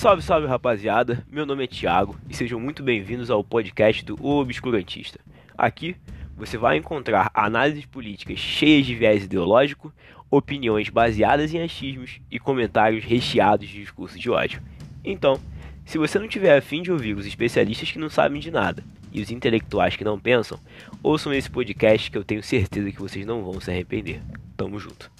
Salve, salve rapaziada, meu nome é Thiago e sejam muito bem-vindos ao podcast do Obscurantista. Aqui você vai encontrar análises políticas cheias de viés ideológico, opiniões baseadas em achismos e comentários recheados de discursos de ódio. Então, se você não tiver afim de ouvir os especialistas que não sabem de nada e os intelectuais que não pensam, ouçam esse podcast que eu tenho certeza que vocês não vão se arrepender. Tamo junto.